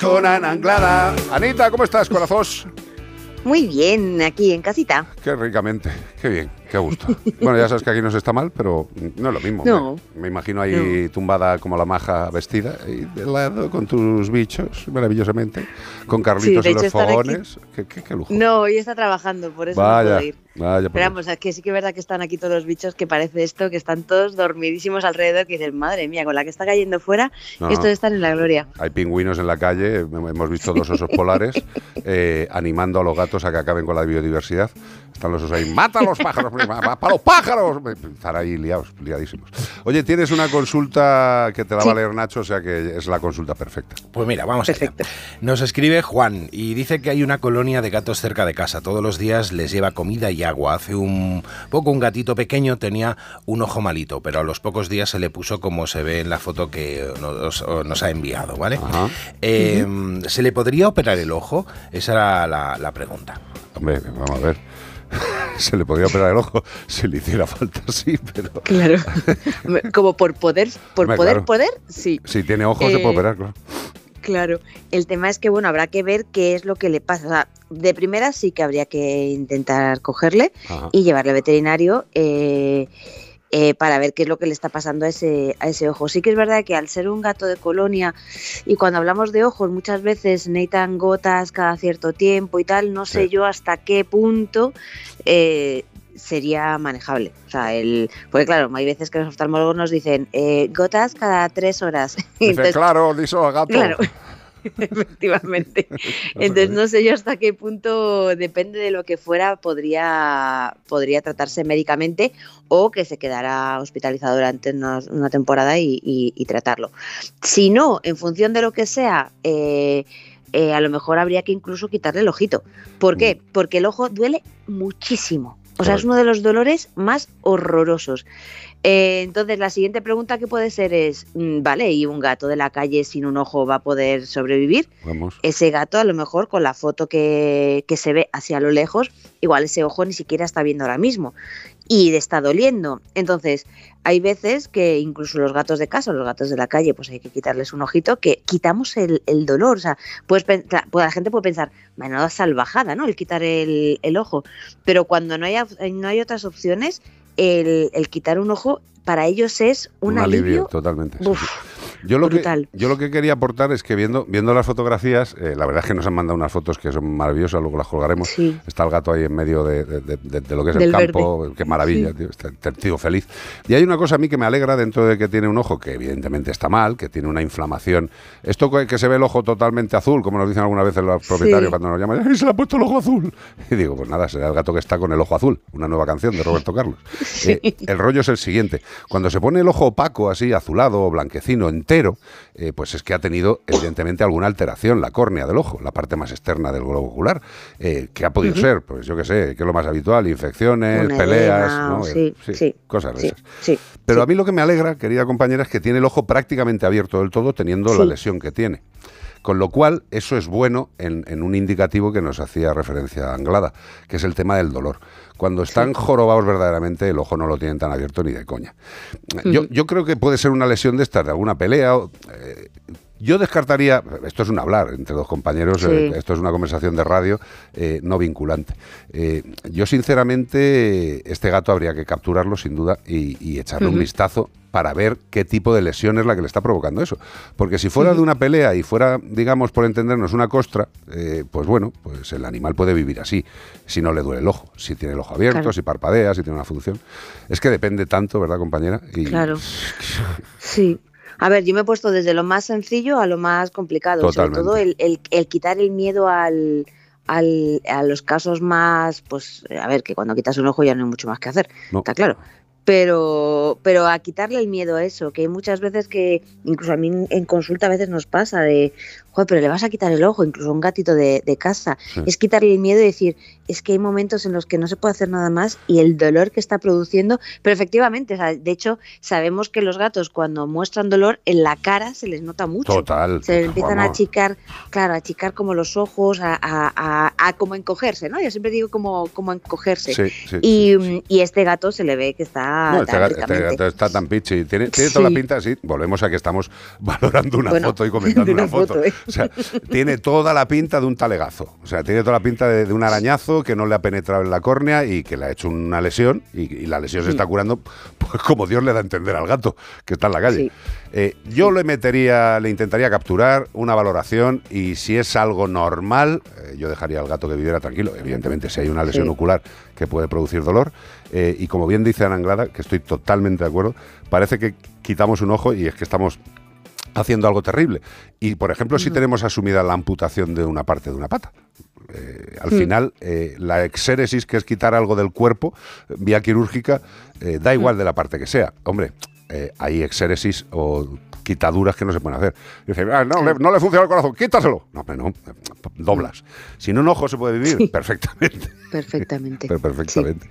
Con Anglada. Anita, ¿cómo estás, corazón? Muy bien, aquí en casita. Qué ricamente, qué bien, qué gusto. Bueno, ya sabes que aquí no se está mal, pero no es lo mismo. No. Me, me imagino ahí tumbada como la maja vestida, y de lado con tus bichos, maravillosamente, con Carlitos Sí, en los fogones. Qué, qué- qué lujo. No, hoy está trabajando, por eso Vaya, no puedo ir. vaya. por Pero vamos, es que sí que es verdad que están aquí todos los bichos, que parece esto, que están todos dormidísimos alrededor, que dicen, madre mía, con la que está cayendo fuera, No, estos no. están en la gloria. Hay pingüinos en la calle, hemos visto dos osos polares eh, animando a los gatos a que acaben con la biodiversidad. Están los osos ahí, mata a los pájaros, para los pájaros. Están ahí liados, liadísimos. Oye, tienes una consulta que te la va a leer Nacho, o sea que es la consulta perfecta. Pues mira, vamos allá. Perfecto. Nos escribe Juan y dice que hay una colonia de gatos cerca de casa. Todos los días les lleva comida y agua. Hace un poco un gatito pequeño tenía un ojo malito, pero a los pocos días se le puso como se ve en la foto que nos, nos ha enviado, ¿vale? Eh, ¿Se le podría operar el ojo? Esa era la, la pregunta. Hombre, vamos a ver. Se le podría operar el ojo si le hiciera falta, sí, pero Claro. Como por poder, por Hombre, poder, claro. poder, sí. si tiene ojo se Eh, puede operar, claro. Claro, el tema es que, bueno, habrá que ver qué es lo que le pasa. O sea, de primera sí que habría que intentar cogerle Ajá. y llevarle al veterinario eh, eh, para ver qué es lo que le está pasando a ese, a ese ojo. Sí que es verdad que al ser un gato de colonia y cuando hablamos de ojos muchas veces necesitan gotas cada cierto tiempo y tal, no sé Sí. yo hasta qué punto eh, sería manejable. O sea, el, porque claro, hay veces que los oftalmólogos nos dicen eh, gotas cada tres horas. Dice, Entonces, claro, al gato. Claro. Efectivamente. Entonces no sé yo hasta qué punto, depende de lo que fuera, podría, podría tratarse médicamente o que se quedara hospitalizado durante una, una temporada y, y- y tratarlo. Si no, en función de lo que sea, eh, eh, a lo mejor habría que incluso quitarle el ojito. ¿Por qué? Porque el ojo duele muchísimo. O sea, es uno de los dolores más horrorosos. Eh, entonces, la siguiente pregunta que puede ser es, mm, vale, ¿y un gato de la calle sin un ojo va a poder sobrevivir? Vamos. Ese gato, a lo mejor, con la foto que, que se ve hacia lo lejos, igual ese ojo ni siquiera está viendo ahora mismo y le está doliendo. Entonces, hay veces que incluso los gatos de casa, los gatos de la calle, pues hay que quitarles un ojito, que quitamos el, el dolor. O sea, cla- pues la gente puede pensar, menuda salvajada, ¿no? El quitar el, el ojo. Pero cuando no hay, no hay otras opciones, el, el quitar un ojo para ellos es un, alivio. totalmente. Uf. Yo lo, que, yo lo que quería aportar es que viendo, viendo las fotografías, eh, la verdad es que nos han mandado unas fotos que son maravillosas, luego las colgaremos. Sí. Está el gato ahí en medio de, de- de- de- lo que es Del el campo, qué maravilla, tío, está el tío feliz. Y hay una cosa a mí que me alegra dentro de que tiene un ojo que evidentemente está mal, que tiene una inflamación. Esto que, se ve el ojo totalmente azul, como nos dicen algunas veces los propietarios cuando nos llaman, ¡ay, se le ha puesto el ojo azul! Y digo, pues nada, será el gato que está con el ojo azul, una nueva canción de Roberto Carlos. Eh, el rollo es el siguiente, cuando se pone el ojo opaco, así azulado o blanquecino entero, eh, pues es que ha tenido evidentemente alguna alteración la córnea del ojo, la parte más externa del globo ocular. Eh, ¿Qué ha podido ser? Pues yo qué sé, que es lo más habitual, infecciones, peleas, edema, ¿no? o sí, sí, cosas de esas. Pero a mí lo que me alegra, querida compañera, es que tiene el ojo prácticamente abierto del todo teniendo la lesión que tiene. Con lo cual, eso es bueno en, en un indicativo que nos hacía referencia a Anglada, que es el tema del dolor. Cuando están jorobados verdaderamente, el ojo no lo tienen tan abierto ni de coña. Yo, yo creo que puede ser una lesión de estas, de alguna pelea. o, eh, yo descartaría, esto es un hablar entre dos compañeros, Sí. eh, esto es una conversación de radio eh, no vinculante. Eh, yo sinceramente, este gato habría que capturarlo sin duda y, y echarle un vistazo para ver qué tipo de lesión es la que le está provocando eso. Porque si fuera de una pelea y fuera, digamos, por entendernos, una costra, eh, pues bueno, pues el animal puede vivir así, si no le duele el ojo, si tiene el ojo abierto, Claro. si parpadea, si tiene una función. Es que depende tanto, ¿verdad, compañera? Y- Claro. Sí. A ver, yo me he puesto desde lo más sencillo a lo más complicado. Totalmente. Sobre todo el, el- el quitar el miedo al, al- a los casos más, pues, a ver, que cuando quitas un ojo ya no hay mucho más que hacer, No. está claro. Pero, pero a quitarle el miedo a eso, que hay muchas veces que, incluso a mí en- consulta a veces nos pasa de, joder, pero le vas a quitar el ojo, incluso a un gatito de, de casa. Sí. Es quitarle el miedo y decir, es que hay momentos en los que no se puede hacer nada más y el dolor que está produciendo, pero efectivamente, o sea, de hecho, sabemos que los gatos cuando muestran dolor en la cara se les nota mucho. Total. Se les empiezan a achicar, claro, a achicar como los ojos, a, a, a- a como encogerse, ¿no? Yo siempre digo como, como encogerse. Sí, sí, Y, sí, sí. y este gato se le ve que está no, está, está, tan pichi. Tiene, tiene toda la pinta, sí. Volvemos a que estamos valorando una foto y comentando una, foto. ¿eh? O sea, tiene toda la pinta de un talegazo. O sea, tiene toda la pinta de, un arañazo que no le ha penetrado en la córnea y que le ha hecho una lesión y, la lesión se está curando pues como Dios le da a entender al gato que está en la calle. Eh, yo le metería, le intentaría capturar una valoración y si es algo normal, eh, yo dejaría al gato que viviera tranquilo. Evidentemente, si hay una lesión ocular que puede producir dolor, eh, y como bien dice Ana Anglada, que estoy totalmente de acuerdo, parece que quitamos un ojo y es que estamos haciendo algo terrible. Y, por ejemplo, si tenemos asumida la amputación de una parte de una pata. al final, la exéresis, que es quitar algo del cuerpo, vía quirúrgica, da igual de la parte que sea. Hombre, eh, hay exéresis o quitaduras que no se pueden hacer. Dice, ah, no, le, no, le, funciona el corazón, quítaselo. No, pero no, doblas. Sin un ojo se puede vivir perfectamente. Perfectamente. perfectamente.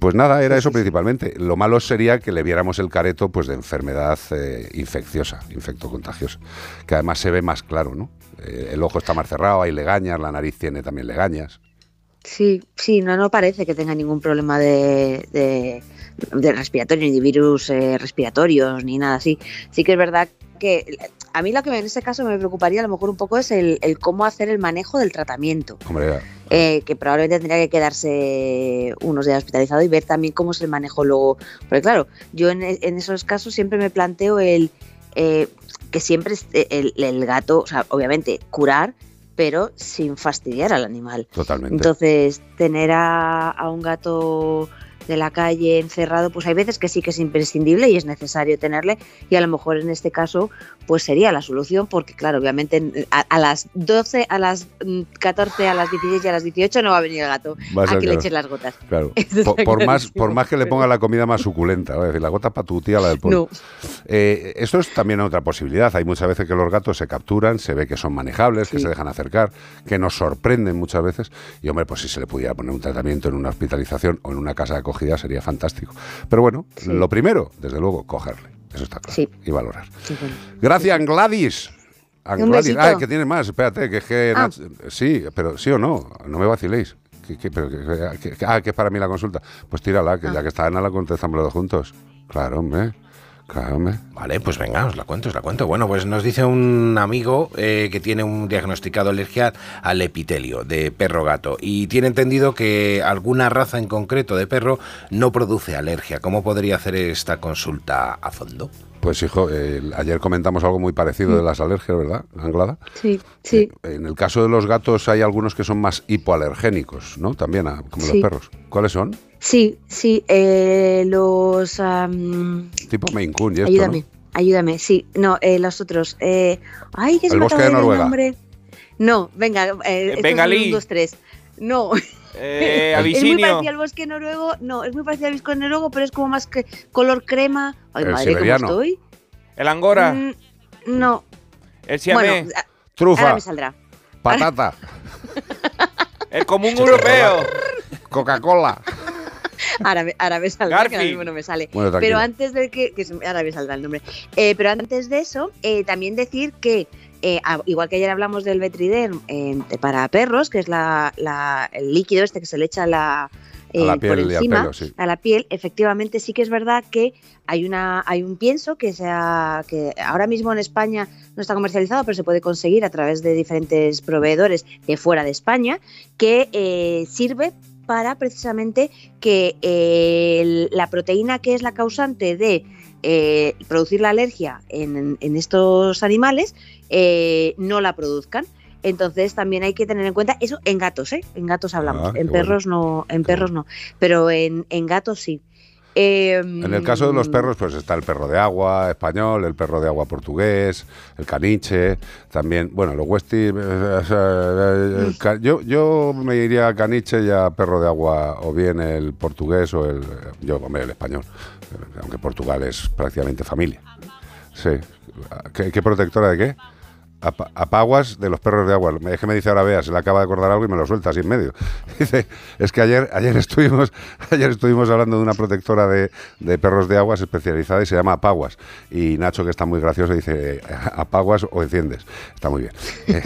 Pues nada, era eso principalmente. Lo malo sería que le viéramos el careto pues de enfermedad eh, infecciosa, infectocontagiosa, que además se ve más claro, ¿no? Eh, el ojo está más cerrado, hay legañas, la nariz tiene también legañas. Sí, sí, no, no parece que tenga ningún problema de de respiratorio, ni de virus eh, respiratorios, ni nada así. Sí que es verdad que a mí lo que en ese caso me preocuparía a lo mejor un poco es el, cómo hacer el manejo del tratamiento. Eh, que probablemente tendría que quedarse unos días hospitalizado y ver también cómo es el manejo luego. Porque claro, yo en, esos casos siempre me planteo el eh, que siempre el, el, gato, o sea, obviamente curar, pero sin fastidiar al animal. Totalmente. Entonces, tener a, a un gato de la calle encerrado, pues hay veces que sí que es imprescindible y es necesario tenerle y a lo mejor en este caso pues sería la solución porque claro, obviamente a, las 12, a las 14, a las 16 y a las 18 no va a venir el gato a que le eches las gotas. Claro. Por, más, por más que le ponga la comida más suculenta, decir, la gota para tu tía, la del pollo. Eh, esto es también otra posibilidad. Hay muchas veces que los gatos se capturan, se ve que son manejables, que se dejan acercar, que nos sorprenden muchas veces. Y hombre, pues si se le pudiera poner un tratamiento en una hospitalización o en una casa de acogida sería fantástico. Pero bueno, lo primero, desde luego, cogerle. Eso está claro. Y valorar. Gracias, Gladys. Gladys. Ah, que tiene más. Espérate, que es que. Ah. Sí, pero sí o no. No me vaciléis. ah, que es para mí la consulta. Pues tírala, que ya ah. que está Ana la contestamos los dos juntos. Claro, hombre. Vale, pues venga, os la cuento, os la cuento. Bueno, pues nos dice un amigo eh, que tiene un diagnosticado alergia al epitelio de perro-gato y tiene entendido que alguna raza en concreto de perro no produce alergia. ¿Cómo podría hacer esta consulta a fondo? Pues hijo, ayer comentamos algo muy parecido de las alergias, ¿verdad, Anglada? Sí, sí. Eh, en el caso de los gatos hay algunos que son más hipoalergénicos, ¿no? También, ah, como los perros. ¿Cuáles son? Sí, sí, eh, los... tipo Maine Coon y esto, Ayúdame, ayúdame, sí. No, eh, los otros... Eh, ay, que se el bosque de Noruega. No, venga, eh, Bengalí. Un, dos, tres. No. Eh, es muy parecido al bosque noruego, no, es muy parecido al bosque noruego, pero es como más que color crema. Ay, madre, ¿cómo estoy? ¿El angora? Mm, no. ¿El siamé? Bueno, Trufa. Ahora me saldrá. Patata. el común europeo. Coca-Cola. Ahora, ahora me saldrá, que ahora mismo no me sale. pero antes de que, que, Ahora me saldrá el nombre. Eh, pero antes de eso, eh, también decir que eh, igual que ayer hablamos del Vetriderm para perros, que es la, el líquido este que se le echa a la, por encima a la piel, efectivamente sí que es verdad que hay una hay un pienso que sea que ahora mismo en España no está comercializado, pero se puede conseguir a través de diferentes proveedores de fuera de España que sirve para precisamente que eh, la proteína que es la causante de eh, producir la alergia en, estos animales eh, no la produzcan. Entonces también hay que tener en cuenta eso en gatos, ¿eh? En gatos hablamos, ah, en perros no, en perros no, pero en, en gatos sí en el caso de los em, perros, pues está el perro de agua español, el perro de agua portugués, el caniche, también, bueno, los westies. Eh, eh, eh, yo, yo me iría a caniche y a perro de agua, o bien el portugués o el. Yo, hombre, el español, aunque Portugal es prácticamente familia. Sí. ¿Qué, protectora de qué? Apa- apaguas de los perros de agua. Es que me dice ahora, vea, se le acaba de acordar algo y me lo suelta así en medio. Dice, es que ayer, ayer, estuvimos, ayer estuvimos hablando de una protectora de, de perros de aguas especializada y se llama Apaguas. Y Nacho, que está muy gracioso, dice, apaguas o enciendes. Está muy bien.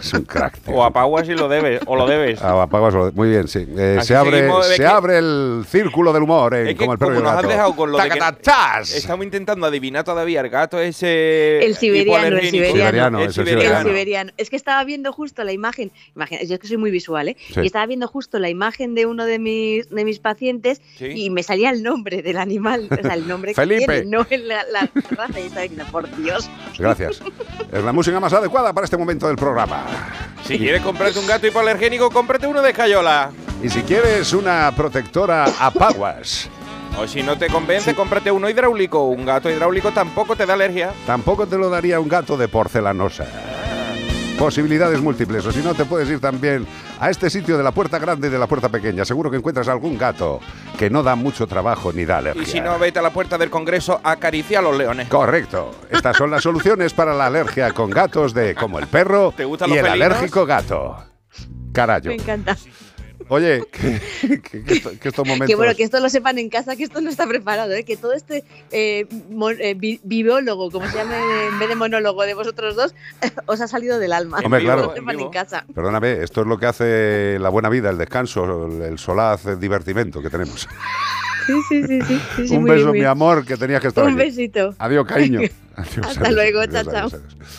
Es un crack. tío. O apaguas si lo debes, o lo debes. Ah, apaguas o- muy bien, sí. Eh, se abre, se que- abre el círculo del humor, eh, Es que como el perro y como el nos has gato. dejado con lo de que- ¡Tacatachas! Estamos intentando adivinar todavía el gato ese. El siberiano, el siberiano. Siberiano, El el siberiano. Es que estaba viendo justo la imagen, imagina, yo es que soy muy visual, ¿eh? Sí. Y estaba viendo justo la imagen de uno de mis, de mis pacientes Sí. y me salía el nombre del animal, o sea, el nombre Felipe. que tiene, no el- la, la raza. Y estaba diciendo, por Dios. Gracias. Es la música más adecuada para este momento del programa. Si quieres comprarte un gato hipoalergénico, cómprate uno de Cayola. Y si quieres una protectora Apaguas, O si no te convence, cómprate uno hidráulico. Un gato hidráulico tampoco te da alergia. tampoco te lo daría un gato de porcelanosa. Posibilidades múltiples, o si no te puedes ir también a este sitio de la puerta grande y de la puerta pequeña. Seguro que encuentras algún gato que no da mucho trabajo ni da alergia. Y si no, vete a la puerta del Congreso, acaricia a los leones. Correcto. Estas son las soluciones para la alergia con gatos de como el perro ¿Te y el felinos? alérgico gato. Carayo. Me encanta. Oye, que, que- que esto- que estos momentos... Que bueno, que esto lo sepan en casa, que esto no está preparado, ¿eh? que todo este eh, mon- eh, bi- biólogo, como se llame en vez de monólogo de vosotros dos, os ha salido del alma. Hombre, Que claro. lo sepan En casa. Perdóname, esto es lo que hace la buena vida, el descanso, el, el solaz, el divertimento que tenemos. Sí, sí, sí. sí, sí, sí, Un muy beso, bien, mi bien. amor, que tenías que estar Un aquí. besito. Adiós, cariño. Adiós, Hasta adiós, luego, adiós, chao, adiós, chao. adiós.